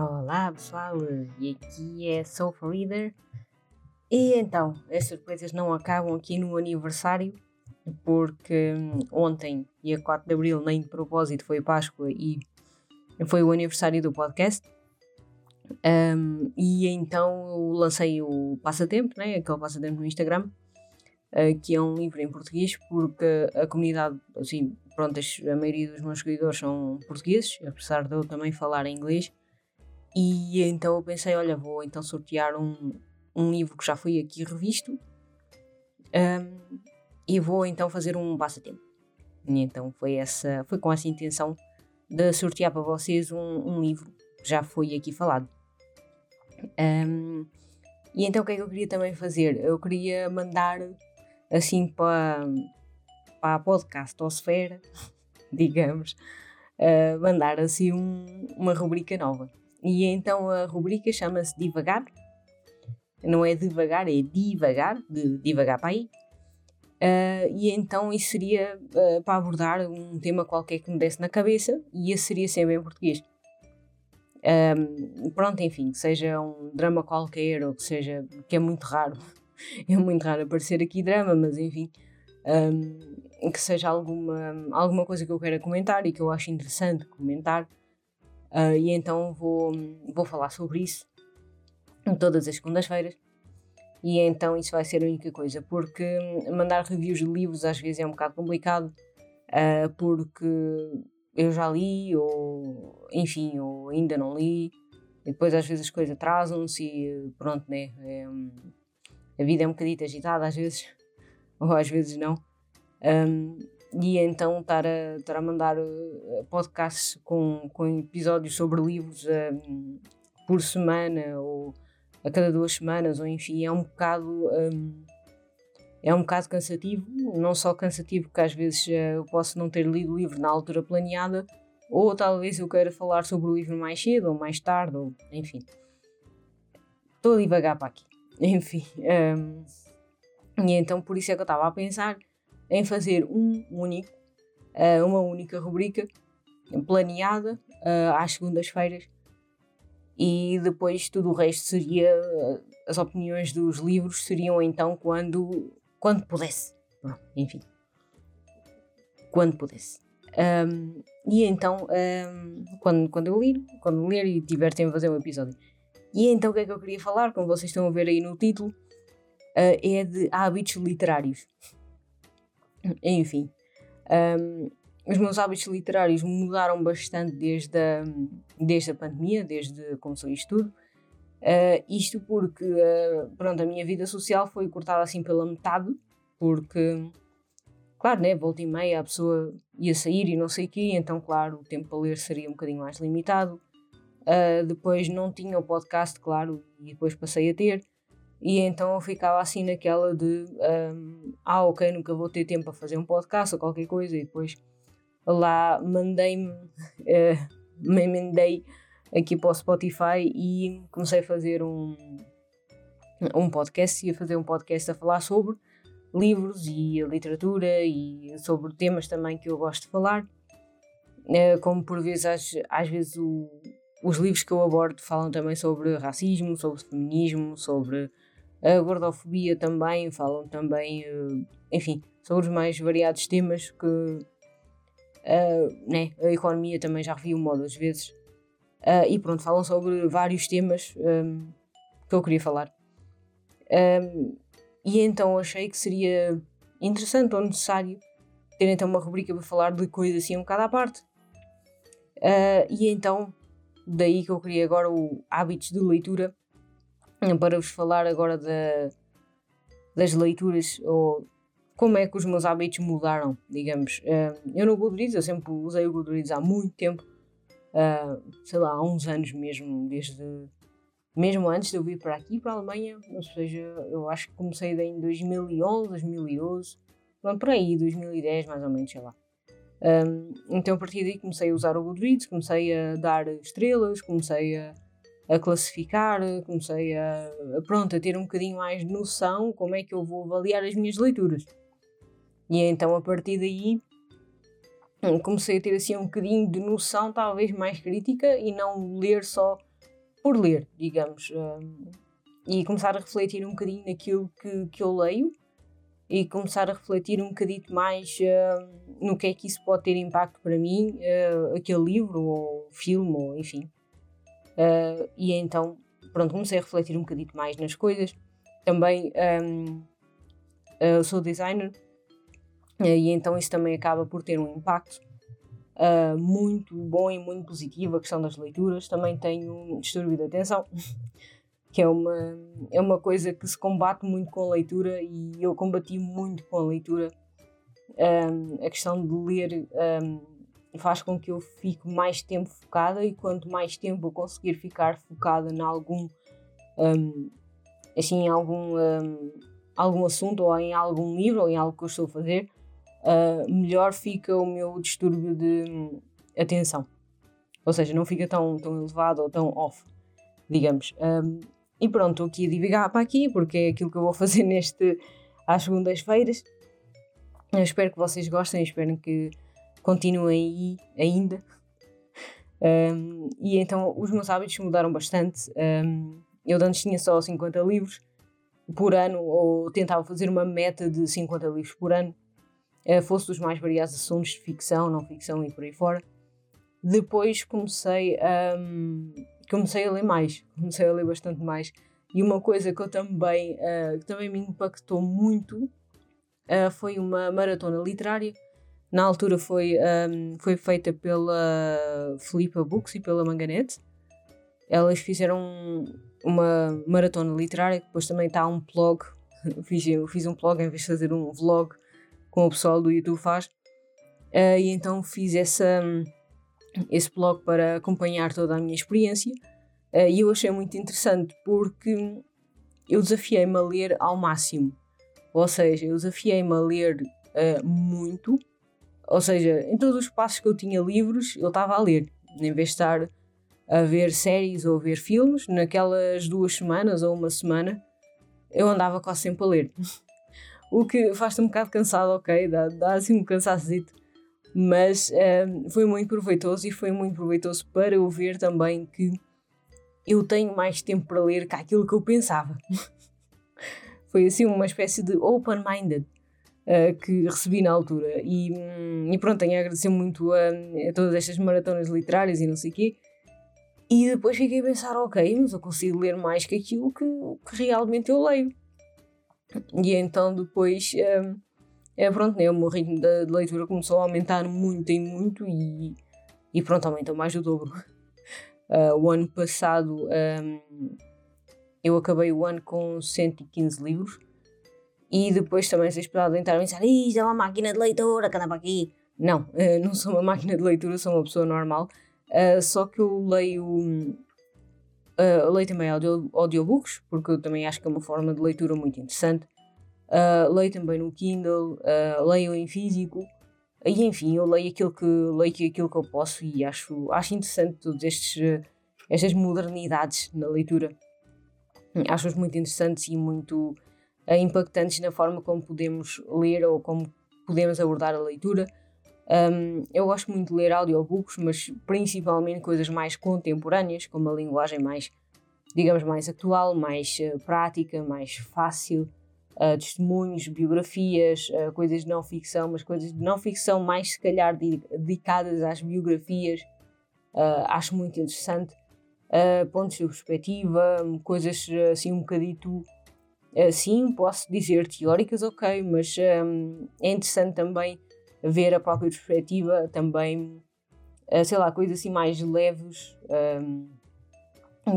Olá pessoal, e aqui é Sofa Reader. E então, as surpresas não acabam aqui no aniversário, porque hum, ontem, dia 4 de Abril, nem de propósito, foi Páscoa e foi o aniversário do podcast. Um, e então eu lancei o Passatempo, né? aquele passatempo no Instagram, uh, que é um livro em português, porque a comunidade, assim, pronto, a maioria dos meus seguidores são portugueses, apesar de eu também falar em inglês. E então eu pensei, olha, vou então sortear um, um livro que já foi aqui revisto um, e vou então fazer um passatempo. E então foi, essa, foi com essa intenção de sortear para vocês um, um livro que já foi aqui falado. Um, e então o que é que eu queria também fazer? Eu queria mandar assim para, para a podcastosfera, digamos, uh, mandar assim um, uma rubrica nova. E então a rubrica chama-se Divagar. Não é devagar, é divagar, de divagar para aí. Uh, e então isso seria uh, para abordar um tema qualquer que me desse na cabeça e esse seria sempre em português. Um, pronto, enfim, seja um drama qualquer ou que seja, que é muito raro, é muito raro aparecer aqui drama, mas enfim, um, que seja alguma, alguma coisa que eu queira comentar e que eu acho interessante comentar, Uh, e então vou, vou falar sobre isso todas as segundas-feiras. E então isso vai ser a única coisa, porque mandar reviews de livros às vezes é um bocado complicado, uh, porque eu já li, ou enfim, ou ainda não li, e depois às vezes as coisas atrasam-se e pronto, né? É, a vida é um bocadinho agitada às vezes, ou às vezes não. Um, e então estar a, estar a mandar eh, podcasts com, com episódios sobre livros um, por semana ou a cada duas semanas, ou enfim, é um bocado. Um, é um bocado cansativo, não só cansativo porque às vezes uh, eu posso não ter lido o livro na altura planeada, ou talvez eu queira falar sobre o livro mais cedo ou mais tarde, ou enfim. Estou a divagar para aqui. Enfim. Um, e então por isso é que eu estava a pensar em fazer um único, uh, uma única rubrica planeada uh, às segundas-feiras e depois tudo o resto seria uh, as opiniões dos livros seriam então quando quando pudesse enfim. Quando pudesse. Um, e então um, quando, quando eu ler quando ler e tiver tempo fazer um episódio. E então o que é que eu queria falar como vocês estão a ver aí no título é de hábitos literários enfim, um, os meus hábitos literários mudaram bastante desde a, desde a pandemia, desde que começou isto tudo. Uh, isto porque, uh, pronto, a minha vida social foi cortada assim pela metade, porque, claro, né, volta e meia a pessoa ia sair e não sei o quê, então, claro, o tempo para ler seria um bocadinho mais limitado. Uh, depois não tinha o podcast, claro, e depois passei a ter. E então eu ficava assim naquela de um, ah, ok, nunca vou ter tempo para fazer um podcast ou qualquer coisa, e depois lá mandei-me, uh, me emendei aqui para o Spotify e comecei a fazer um, um podcast, ia fazer um podcast a falar sobre livros e literatura e sobre temas também que eu gosto de falar, uh, como por vezes às, às vezes o, os livros que eu abordo falam também sobre racismo, sobre feminismo, sobre a gordofobia também, falam também, uh, enfim, sobre os mais variados temas que uh, né, a economia também já reviu uma ou duas vezes. Uh, e pronto, falam sobre vários temas um, que eu queria falar. Um, e então achei que seria interessante ou necessário ter então uma rubrica para falar de coisas assim um bocado à parte. Uh, e então, daí que eu queria agora o hábitos de leitura para vos falar agora da, das leituras ou como é que os meus hábitos mudaram, digamos. Uh, eu no Goodreads, eu sempre usei o Goodreads há muito tempo, uh, sei lá, há uns anos mesmo, desde mesmo antes de eu vir para aqui, para a Alemanha, ou seja, eu acho que comecei em 2011, 2012, por aí, 2010 mais ou menos, sei lá. Então a partir daí comecei a usar o Goodreads, comecei a dar estrelas, comecei a a classificar, comecei a, pronto, a ter um bocadinho mais noção como é que eu vou avaliar as minhas leituras. E então a partir daí comecei a ter assim um bocadinho de noção talvez mais crítica e não ler só por ler, digamos, um, e começar a refletir um bocadinho naquilo que, que eu leio e começar a refletir um bocadito mais uh, no que é que isso pode ter impacto para mim, uh, aquele livro ou filme, ou enfim. Uh, e então, pronto, comecei a refletir um bocadito mais nas coisas. Também um, sou designer e então isso também acaba por ter um impacto muito bom e muito positivo. A questão das leituras. Também tenho um distúrbio de atenção. que é uma, é uma coisa que se combate muito com a leitura e eu combati muito com a leitura. Um, a questão de ler um, faz com que eu fique mais tempo focada e quanto mais tempo eu conseguir ficar focada em algum um, assim, em algum, algum assunto ou em algum livro ou em algo que eu estou a fazer, uh, melhor fica o meu distúrbio de atenção. Ou seja, não fica tão, tão elevado ou tão off, digamos. Um, e pronto, estou aqui a divagar para aqui, porque é aquilo que eu vou fazer neste às segundas-feiras. espero que vocês gostem, espero que continuem aí ainda. Um, e então os meus hábitos mudaram bastante. Um, eu antes tinha só 50 livros por ano, ou tentava fazer uma meta de 50 livros por ano, uh, fosse dos mais variados assuntos de ficção, não ficção e por aí fora. Depois comecei. Um, comecei a ler mais, comecei a ler bastante mais. E uma coisa que eu também, uh, que também me impactou muito uh, foi uma maratona literária. Na altura foi, um, foi feita pela Filipa Books e pela Manganete. Elas fizeram uma maratona literária, depois também está um blog. fiz, eu fiz um blog em vez de fazer um vlog, como o pessoal do YouTube faz. Uh, e então fiz essa esse blog para acompanhar toda a minha experiência uh, e eu achei muito interessante porque eu desafiei-me a ler ao máximo. Ou seja, eu desafiei-me a ler uh, muito, ou seja, em todos os passos que eu tinha livros, eu estava a ler, em vez de estar a ver séries ou a ver filmes, naquelas duas semanas ou uma semana, eu andava quase sempre a ler. o que faz-te um bocado cansado, ok? Dá, dá assim um cansaço mas um, foi muito proveitoso e foi muito proveitoso para eu ver também que eu tenho mais tempo para ler que aquilo que eu pensava. foi assim uma espécie de open-minded uh, que recebi na altura. E, um, e pronto, tenho a agradecer muito a, a, todas estas maratonas literárias e não sei o quê. E depois fiquei a pensar, ok, mas eu consigo ler mais que aquilo que, que realmente eu leio. E então depois um, é, pronto, né, o meu ritmo de, de, leitura começou a aumentar muito e muito e, e pronto, aumentou mais do dobro. Uh, o ano passado um, eu acabei o ano com 115 livros e depois também sei esperado entrar a pensar isto é uma máquina de leitura que para aqui. Não, uh, não sou uma máquina de leitura, sou uma pessoa normal. Uh, só que eu leio, uh, leio também audio, audiobooks, porque eu também acho que é uma forma de leitura muito interessante. Uh, leio também no Kindle, leio em físico. E enfim, eu leio aquilo que, leio aquilo que eu posso e acho, acho interessante todas estas modernidades na leitura. Acho-os muito interessantes e muito impactantes na forma como podemos ler ou como podemos abordar a leitura. Um, eu gosto muito de ler audiobooks, mas principalmente coisas mais contemporâneas, com uma linguagem mais, digamos, mais atual, mais uh, prática, mais fácil uh, testemunhos, biografias, uh, coisas de não ficção, mas coisas de não ficção mais se calhar dedicadas às biografias. Uh, acho muito interessante. pontos de perspectiva, coisas assim um bocadito, sim, posso dizer teóricas, ok, mas um, é interessante também ver a própria perspectiva, também, sei lá, coisas assim mais leves. Um,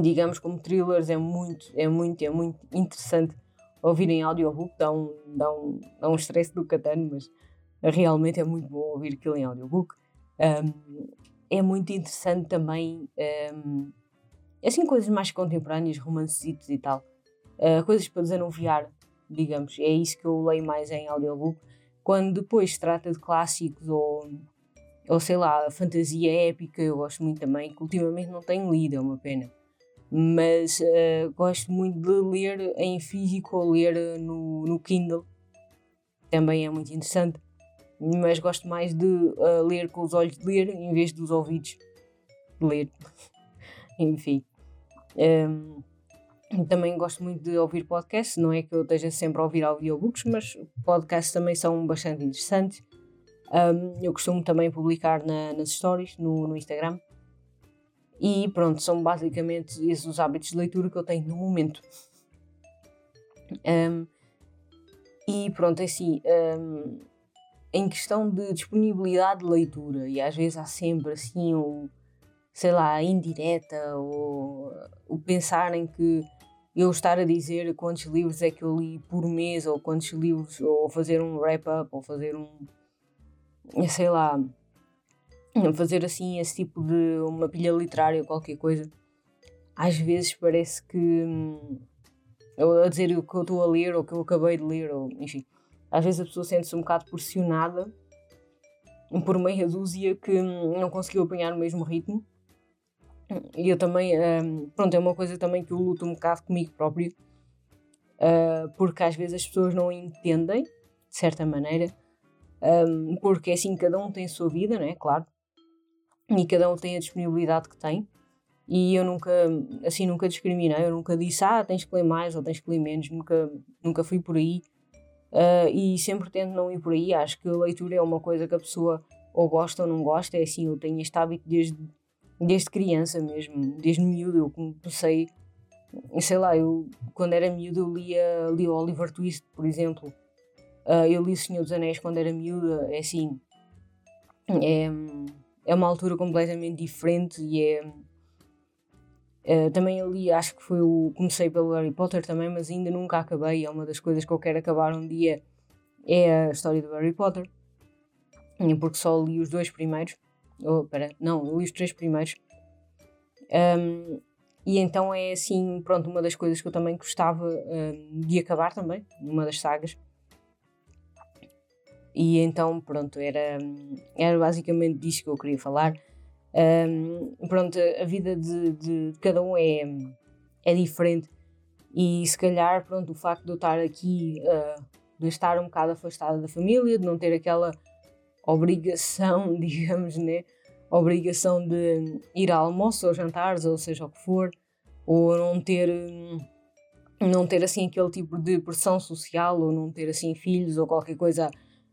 digamos como thrillers é muito, é muito, é muito interessante ouvir em audiobook dá um, dá um, dá um stress do catano, mas realmente é muito bom ouvir aquilo em audiobook. Um, é muito interessante também, um, assim, coisas mais contemporâneas, romancitos e tal. Uh, coisas para desanuviar, digamos. É isso que eu leio mais em audiobook. Quando depois se trata de clássicos ou, ou sei lá, fantasia épica, eu gosto muito também, que ultimamente não tenho lido, é uma pena mas uh, gosto muito de ler em físico ou ler eh, no, no Kindle. Também é muito interessante. Mas gosto mais de uh, ler com os olhos de ler em vez dos ouvidos de ler. Enfim. Um, também gosto muito de ouvir podcasts, não é que eu esteja sempre a ouvir audiobooks, mas podcasts também são bastante interessantes. Um, eu costumo também publicar na, nas stories no, no, Instagram. E pronto, são basicamente esses os hábitos de leitura que eu tenho no momento. Um, e pronto, é assim, um, em questão de disponibilidade de leitura, e às vezes há sempre assim, o, sei lá, a indireta, ou o pensar em que eu estar a dizer quantos livros é que eu li por mês, ou quantos livros, ou fazer um wrap-up, ou fazer um. sei lá. fazer assim esse tipo de. uma pilha literária ou qualquer coisa. Às vezes parece que. eu a dizer o que eu estou a ler, ou que eu acabei de ler, ou enfim. Às vezes a pessoa sente-se um bocado pressionada por meia dúzia que não conseguiu apanhar o mesmo ritmo e eu também, um, pronto, é uma coisa também que eu luto um bocado comigo próprio, uh, porque às vezes as pessoas não entendem, de certa maneira, um, porque assim cada um tem a sua vida, né? Claro, e cada um tem a disponibilidade que tem. E eu nunca, assim, nunca discriminei, eu nunca disse, ah, tens que ler mais ou tens que ler menos, nunca, nunca fui por aí. Uh, e sempre tento não ir por aí. Acho que a leitura é uma coisa que a pessoa ou gosta ou não gosta. É assim, eu tenho este hábito desde desde criança mesmo, desde miúdo eu comecei, sei lá, eu quando era miúdo eu lia, lia Oliver Twist, por exemplo. Uh, eu li O Senhor dos Anéis quando era miúda, é assim, é, é uma altura completamente diferente e é... Uh, também eu li, acho que foi o. Comecei pelo Harry Potter também, mas ainda nunca acabei. É uma das coisas que eu quero acabar um dia. É a história do Harry Potter. Porque só li os dois primeiros. Oh, pera, não, li os três primeiros. Um, e então é assim, pronto, uma das coisas que eu também gostava um, de acabar também, uma das sagas. E então, pronto, era, era basicamente disso que eu queria falar. Um, pronto, a vida de, de, cada um é, é diferente. E se calhar, pronto, o facto de eu estar aqui, uh, de estar um bocado afastada da família, de não ter aquela obrigação, digamos, né? Obrigação de ir a almoço ou jantares, ou seja o que for, ou não ter, não ter assim aquele tipo de pressão social, ou não ter assim filhos ou qualquer coisa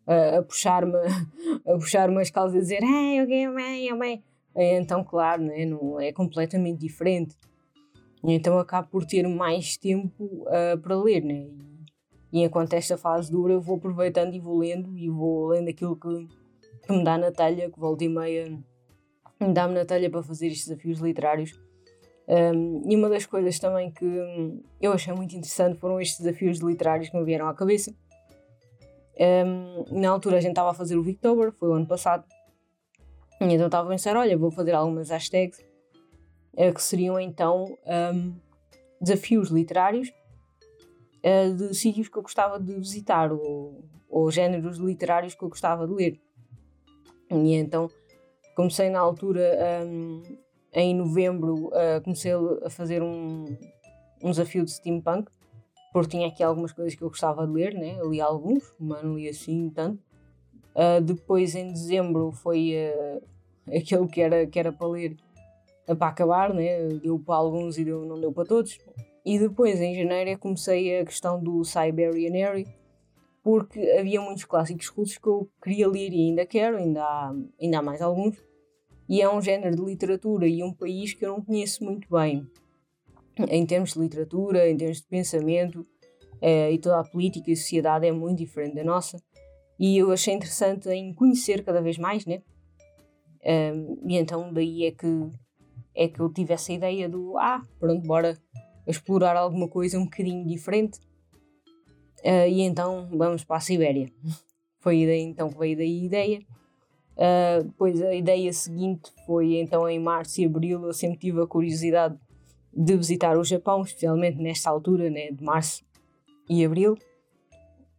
a, puxar-me a puxar-me as calças e dizer Ei, alguém mãe, mãe. Então, claro, né? não, é completamente diferente. Então acabo por ter mais tempo uh, para ler, né? E, enquanto esta fase dura, eu vou aproveitando e vou lendo e vou lendo aquilo que, que me dá na telha, que volta e meia me dá-me na telha para fazer estes desafios literários. Um, e uma das coisas também que eu achei muito interessante foram estes desafios literários que me vieram à cabeça. Um, na altura a gente estava a fazer o Victober, foi o ano passado, e então estava a pensar: olha, vou fazer algumas hashtags uh, que seriam então um, desafios literários uh, de sítios que eu gostava de visitar ou, ou géneros literários que eu gostava de ler. E então comecei na altura, um, em novembro, uh, comecei a fazer um, um desafio de steampunk, porque tinha aqui algumas coisas que eu gostava de ler, né? Li alguns, mas não li assim tanto. Uh, depois, em dezembro, foi uh, aquele que era, que era para ler para acabar, né? deu para alguns e deu, não deu para todos. E depois, em janeiro, comecei a questão do Siberian porque havia muitos clássicos russos que eu queria ler e ainda quero, ainda há, ainda há mais alguns. E é um género de literatura e um país que eu não conheço muito bem. Em termos de literatura, em termos de pensamento, eh, e toda a política e a sociedade é muito diferente da nossa. E eu achei interessante em conhecer cada vez mais, né? Um, e então daí é que, é que eu tive essa ideia do ah, pronto, bora explorar alguma coisa um bocadinho diferente Uh, e então vamos para a Sibéria. Foi daí então que veio daí a ideia. Uh, depois a ideia seguinte foi então em março e abril. Eu sempre tive a curiosidade de visitar o Japão, especialmente nesta altura, né, de março e abril.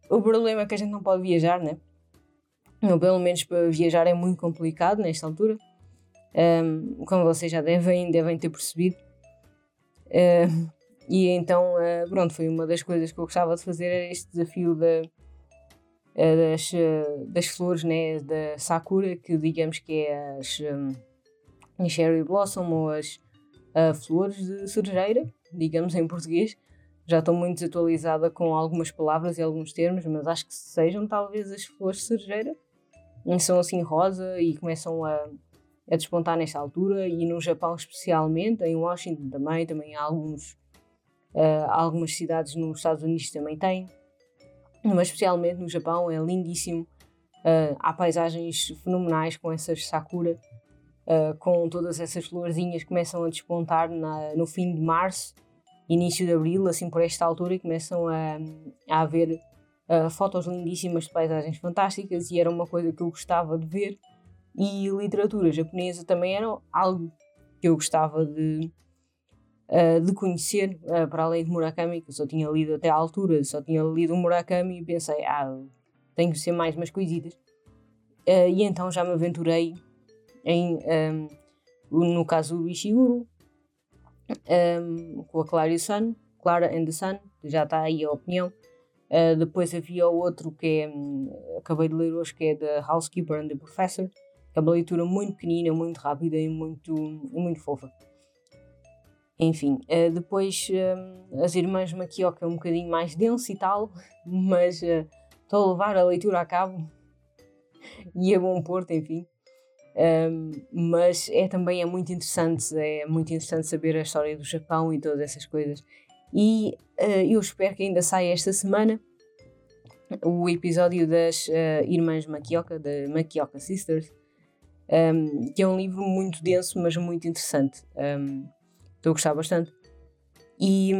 O problema é que a gente não pode viajar, né? Ou pelo menos para viajar é muito complicado nesta altura. Um, como vocês já devem, devem ter percebido. Uh, e então, uh, pronto, foi uma das coisas que eu gostava de fazer, era este desafio da, uh, das, uh, das flores, né, da Sakura, que digamos que é as um, Cherry Blossom ou as flores de cerejeira, digamos em português. Já estou muito desatualizada com algumas palavras e alguns termos, mas acho que sejam talvez as flores de cerejeira. São assim rosa e começam a, a despontar nesta altura. E no Japão, especialmente, em Washington também, também há alguns, uh, algumas cidades nos Estados Unidos também têm. Mas especialmente no Japão é lindíssimo. Uh, há paisagens fenomenais com essas sakura uh, com todas essas florzinhas que começam a despontar na, no fim de março, início de abril, assim por esta altura, e começam a, a haver fotos lindíssimas de paisagens fantásticas, e era uma coisa que eu gostava de ver. E literatura japonesa também era algo que eu gostava de, uh, de conhecer, uh, para além de Murakami, que eu só tinha lido até à altura, só tinha lido o Murakami e pensei, ah, tenho que ser mais umas coisitas. Uh, e então já me aventurei em, um, no caso do Ishiguro, um, com a Clara e o Sun, Clara and the Sun, já está aí a opinião. Uh, depois havia o outro que é, um, acabei de ler hoje, que é The Housekeeper and the Professor, que é uma leitura muito pequenina, muito rápida e muito, muito fofa. Enfim, uh, depois uh, as irmãs Makioka é um bocadinho mais denso e tal, mas uh, estou a levar a leitura a cabo e é bom Porto, enfim. Um, mas é também é muito interessante, é muito interessante saber a história do Japão e todas essas coisas. E uh, eu espero que ainda saia esta semana o episódio das uh, Irmãs Makioka, da Makioka Sisters, um, que é um livro muito denso, mas muito interessante. Um, estou a gostar bastante. E,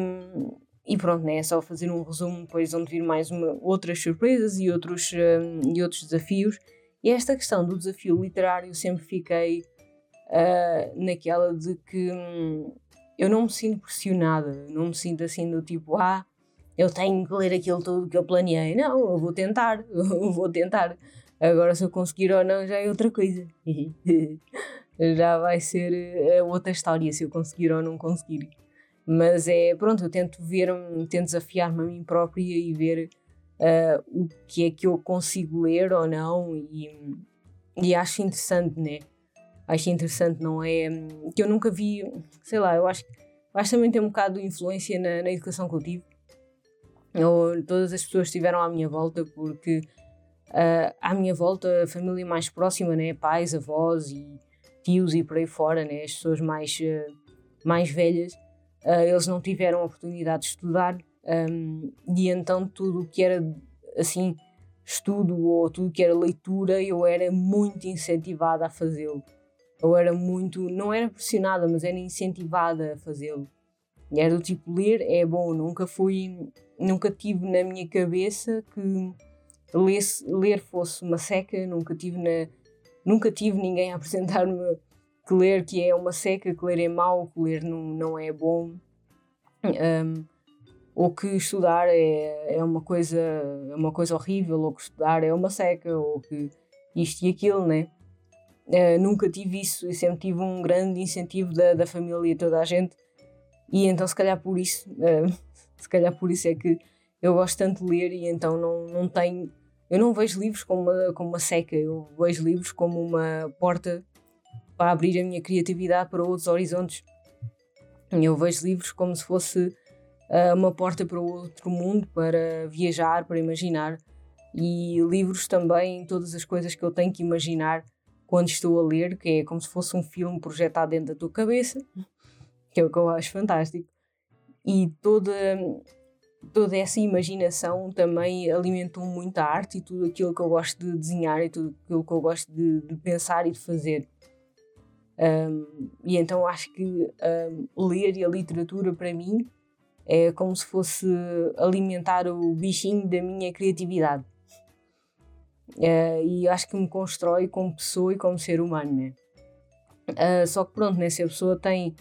e pronto, né, é só fazer um resumo, depois onde vir mais uma, outras surpresas e outros, e outros desafios e esta questão do desafio literário sempre fiquei uh, naquela de que hum, eu não me sinto pressionada, não me sinto assim do tipo, ah, eu tenho que ler aquilo tudo que eu planeei. Não, eu vou tentar, eu vou tentar. Agora se eu conseguir ou não já é outra coisa. já vai ser uh, outra história se eu conseguir ou não conseguir. Mas é, pronto, eu tento ver, tento desafiar-me a mim própria e ver uh, o que é que eu consigo ler ou não e, e acho interessante, né? Acho interessante, não é? Que eu nunca vi, sei lá, eu acho, acho também tem um bocado de influência na, na educação que eu tive. Ou todas as pessoas estiveram à minha volta porque uh, à minha volta a família mais próxima, né? Pais, avós e tios e por aí fora, né? As pessoas mais, uh, mais velhas, uh, eles não tiveram a oportunidade de estudar um, e então tudo o que era assim estudo ou tudo que era leitura eu era muito incentivada a fazê-lo. Eu era muito, não era pressionada, mas era incentivada a fazê-lo. Era do tipo ler é bom, nunca fui, nunca tive na minha cabeça que ler, ler fosse uma seca, nunca tive na, nunca tive ninguém a apresentar-me que ler que é uma seca, que ler é mau, que ler não, não é bom. Um, ou que estudar é, é uma coisa é uma coisa horrível, ou que estudar é uma seca, ou que isto e aquilo, né? Uh, nunca tive isso e sempre tive um grande incentivo da, da família e toda a gente e então se calhar por isso uh, se calhar por isso é que eu gosto tanto de ler e então não, não tenho eu não vejo livros como uma, como uma seca eu vejo livros como uma porta para abrir a minha criatividade para outros horizontes eu vejo livros como se fosse uh, uma porta para outro mundo, para viajar, para imaginar. E livros também, todas as coisas que eu tenho que imaginar quando estou a ler, que é como se fosse um filme projetado dentro da tua cabeça, que é o que eu acho fantástico. E toda, toda essa imaginação também alimentou muito a arte e tudo aquilo que eu gosto de desenhar e tudo aquilo que eu gosto de, de pensar e de fazer. Um, e então acho que um, ler e a literatura para mim é como se fosse alimentar o bichinho da minha criatividade. É, e acho que me constrói como pessoa e como ser humano, né? Uh, só que pronto, né, se a pessoa tem,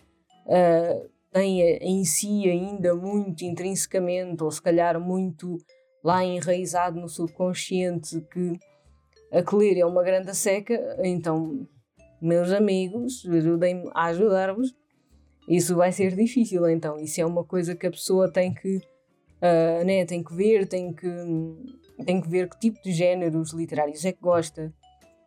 uh, tem em si ainda muito intrinsecamente, ou se calhar muito lá enraizado no subconsciente, que a ler é uma grande seca, então, meus amigos, ajudem-me a ajudar-vos isso vai ser difícil então. Isso é uma coisa que a pessoa tem que, uh, né, tem que ver, tem que, tem que ver que tipo de géneros literários é que gosta.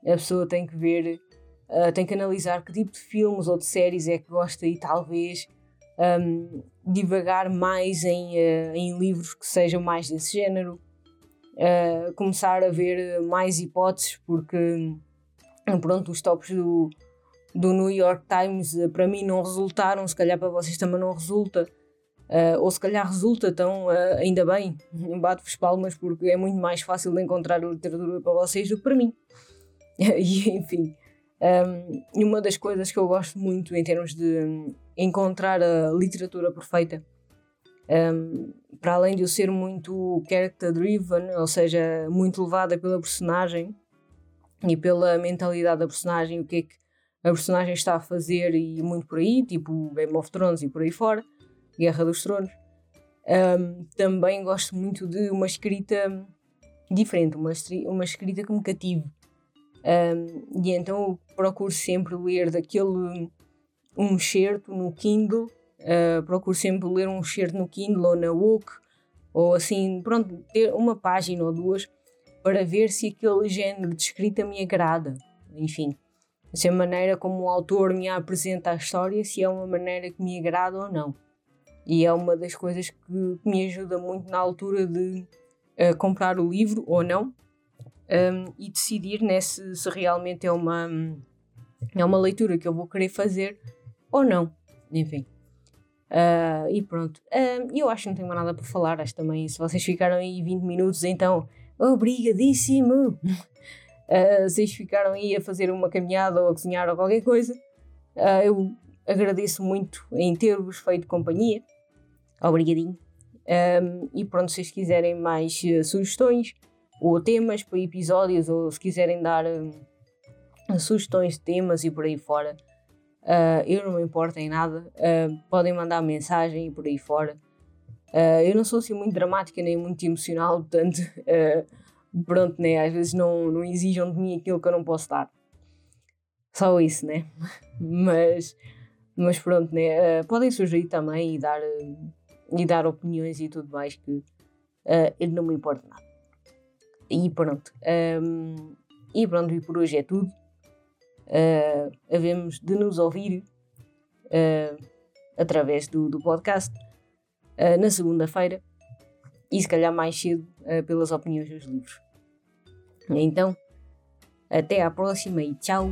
A pessoa tem que ver uh, tem que analisar que tipo de filmes ou de séries é que gosta e talvez um, divagar mais em, uh, em livros que sejam mais desse género. Uh, começar a ver mais hipóteses, porque pronto, os tops do, do New York Times para mim não resultaram, se calhar para vocês também não resulta. Uh, ou se calhar resulta, então uh, ainda bem, bato-vos palmas porque é muito mais fácil de encontrar literatura para vocês do que para mim. e enfim, um, uma das coisas que eu gosto muito em termos de encontrar a literatura perfeita, um, para além de eu ser muito character driven, ou seja, muito levada pela personagem e pela mentalidade da personagem, o que é que a personagem está a fazer e muito por aí, tipo Game of Thrones e por aí fora Guerra dos Tronos. Um, também gosto muito de uma escrita diferente, uma, uma escrita que me cative. Um, e então procuro sempre ler daquele um certo no Kindle, uh, procuro sempre ler um certo no Kindle ou na Wook, ou assim, pronto, ter uma página ou duas para ver se aquele género de escrita me agrada. Enfim, se a maneira como o autor me apresenta a história, se é uma maneira que me agrada ou não. E é uma das coisas que me ajuda muito na altura de uh, comprar o livro ou não um, e decidir né, se, se, realmente é uma, é uma leitura que eu vou querer fazer ou não. Enfim. Uh, e pronto. Eu acho que não tenho mais nada para falar. Acho também, se vocês ficaram aí 20 minutos, então obrigadíssimo! Uh, vocês ficaram aí a fazer uma caminhada ou a cozinhar ou qualquer coisa. Uh, eu agradeço muito em ter-vos feito companhia. Obrigadinho. Um, e pronto, se vocês quiserem mais uh, sugestões ou temas para episódios, ou se quiserem dar uh, sugestões de temas e por aí fora, uh, eu não me importo em nada. podem mandar mensagem e por aí fora. eu não sou assim muito dramática nem muito emocional, portanto, pronto, né? Às vezes não, não exijam de mim aquilo que eu não posso dar. Só isso, né? Mas, mas pronto, né? podem sugerir também e dar e dar opiniões e tudo mais que uh, eu não me importa nada. E pronto. Um, e pronto, e por hoje é tudo. Uh, havemos de nos ouvir uh, através do, do podcast uh, na segunda-feira e se calhar mais cedo pelas opiniões dos livros. Então, até à próxima e tchau!